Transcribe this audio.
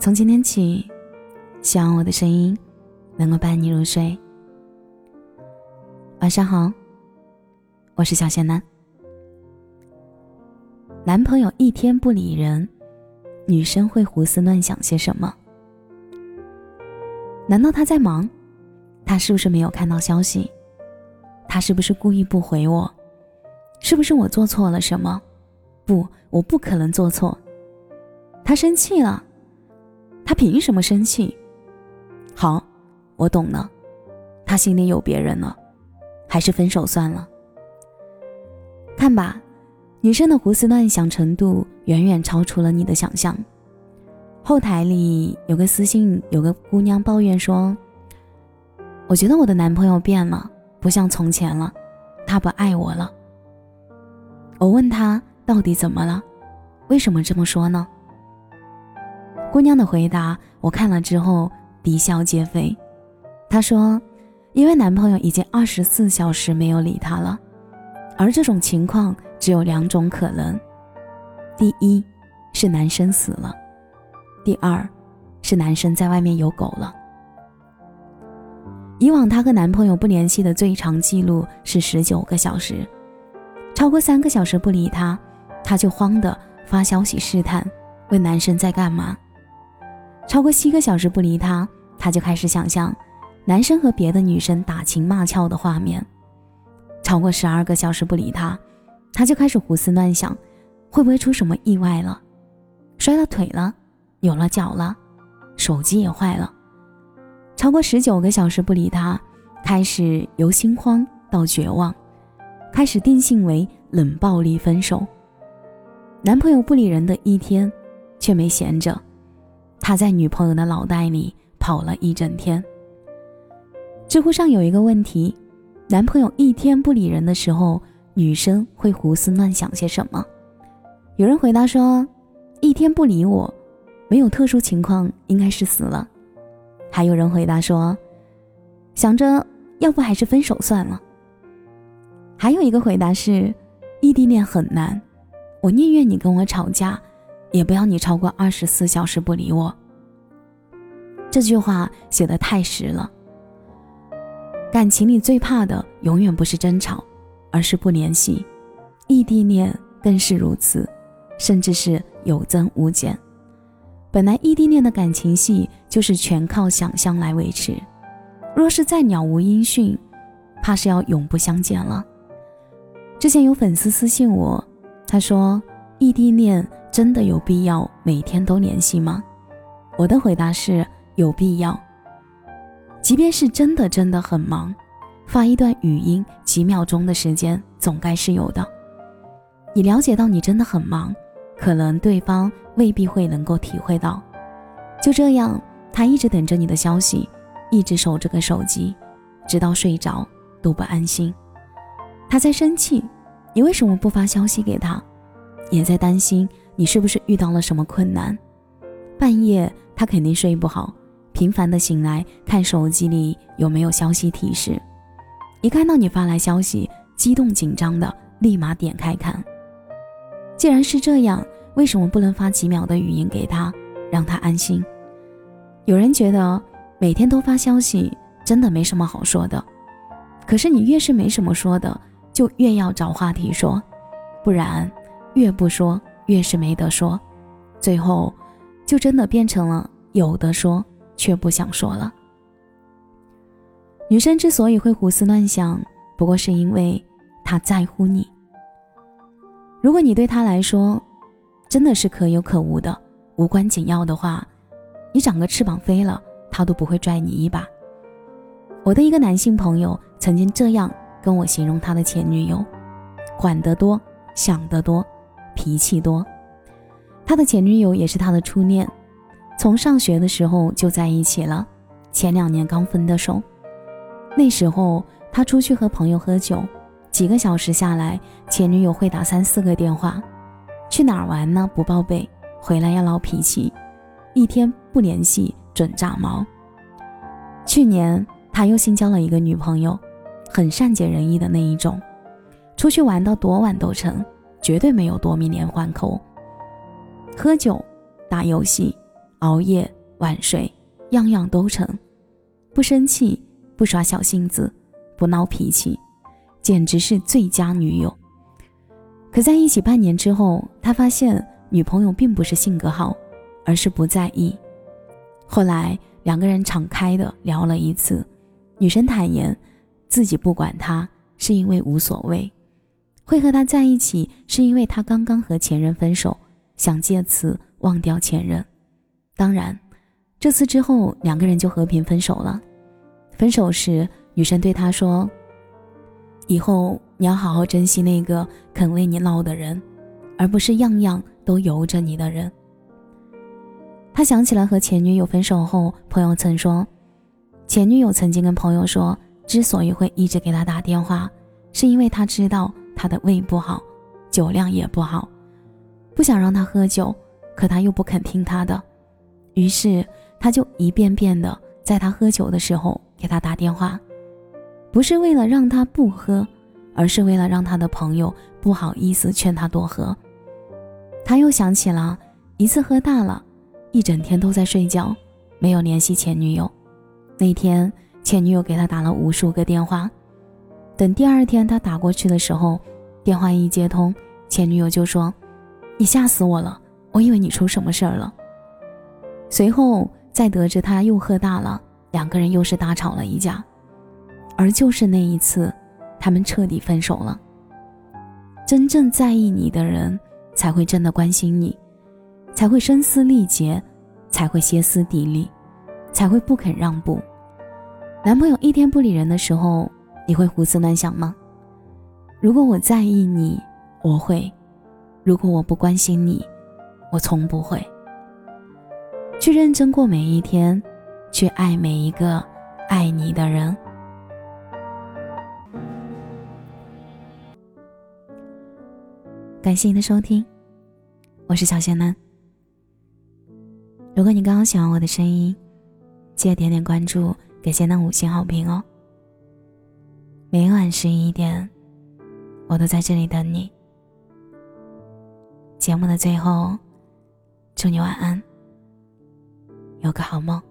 从今天起，希望我的声音能够伴你入睡。晚上好，我是小贤男。男朋友一天不理人，女生会胡思乱想些什么？难道他在忙？他是不是没有看到消息？他是不是故意不回我？是不是我做错了什么？不，我不可能做错。他生气了。他凭什么生气？好，我懂了，他心里有别人了，还是分手算了。看吧，女生的胡思乱想程度远远超出了你的想象。后台里有个私信，有个姑娘抱怨说：“我觉得我的男朋友变了，不像从前了，他不爱我了。”我问她到底怎么了？为什么这么说呢？姑娘的回答，我看了之后啼笑皆非。她说：“因为男朋友已经二十四小时没有理她了，而这种情况只有两种可能：第一，是男生死了；第二，是男生在外面有狗了。以往她和男朋友不联系的最长记录是十九个小时，超过三个小时不理他，她就慌的发消息试探，问男生在干嘛。”超过七个小时不理他，他就开始想象男生和别的女生打情骂俏的画面。超过十二个小时不理他，他就开始胡思乱想，会不会出什么意外了？摔了腿了，扭了脚了，手机也坏了。超过十九个小时不理他，开始由心慌到绝望，开始定性为冷暴力分手。男朋友不理人的一天，却没闲着。他在女朋友的脑袋里跑了一整天。知乎上有一个问题：男朋友一天不理人的时候，女生会胡思乱想些什么？有人回答说：一天不理我，没有特殊情况，应该是死了。还有人回答说：想着要不还是分手算了。还有一个回答是：异地恋很难，我宁愿你跟我吵架。也不要你超过二十四小时不理我。这句话写的太实了。感情里最怕的永远不是争吵，而是不联系。异地恋更是如此，甚至是有增无减。本来异地恋的感情戏就是全靠想象来维持，若是再鸟无音讯，怕是要永不相见了。之前有粉丝私信我，他说异地恋。真的有必要每天都联系吗？我的回答是有必要。即便是真的真的很忙，发一段语音几秒钟的时间总该是有的。你了解到你真的很忙，可能对方未必会能够体会到。就这样，他一直等着你的消息，一直守着个手机，直到睡着都不安心。他在生气，你为什么不发消息给他？也在担心。你是不是遇到了什么困难？半夜他肯定睡不好，频繁的醒来看手机里有没有消息提示。一看到你发来消息，激动紧张的立马点开看。既然是这样，为什么不能发几秒的语音给他，让他安心？有人觉得每天都发消息真的没什么好说的，可是你越是没什么说的，就越要找话题说，不然越不说。越是没得说，最后就真的变成了有的说却不想说了。女生之所以会胡思乱想，不过是因为她在乎你。如果你对她来说真的是可有可无的、无关紧要的话，你长个翅膀飞了，她都不会拽你一把。我的一个男性朋友曾经这样跟我形容他的前女友：管得多，想得多。脾气多，他的前女友也是他的初恋，从上学的时候就在一起了，前两年刚分的手。那时候他出去和朋友喝酒，几个小时下来，前女友会打三四个电话，去哪儿玩呢？不报备，回来要闹脾气，一天不联系准炸毛。去年他又新交了一个女朋友，很善解人意的那一种，出去玩到多晚都成。绝对没有夺命连环扣。喝酒、打游戏、熬夜晚睡，样样都成，不生气，不耍小性子，不闹脾气，简直是最佳女友。可在一起半年之后，他发现女朋友并不是性格好，而是不在意。后来两个人敞开的聊了一次，女生坦言自己不管他是因为无所谓，会和他在一起是因为他刚刚和前任分手，想借此忘掉前任。当然，这次之后两个人就和平分手了。分手时，女生对他说：“以后你要好好珍惜那个肯为你闹的人，而不是样样都由着你的人。”他想起了和前女友分手后，朋友曾说，前女友曾经跟朋友说，之所以会一直给他打电话，是因为他知道他的胃不好，酒量也不好，不想让他喝酒，可他又不肯听他的，于是他就一遍遍的在他喝酒的时候给他打电话，不是为了让他不喝，而是为了让他的朋友不好意思劝他多喝。他又想起了一次喝大了。一整天都在睡觉，没有联系前女友。那天前女友给他打了无数个电话，等第二天他打过去的时候，电话一接通，前女友就说：“你吓死我了，我以为你出什么事儿了。”随后再得知他又喝大了，两个人又是大吵了一架。而就是那一次，他们彻底分手了。真正在意你的人，才会真的关心你。才会声嘶力竭，才会歇斯底里，才会不肯让步。男朋友一天不理人的时候，你会胡思乱想吗？如果我在意你，我会；如果我不关心你，我从不会。去认真过每一天，去爱每一个爱你的人。感谢您的收听，我是小仙男。如果你刚刚喜欢我的声音，记得点点关注，给仙男五星好评哦。每晚十一点，我都在这里等你。节目的最后，祝你晚安，有个好梦。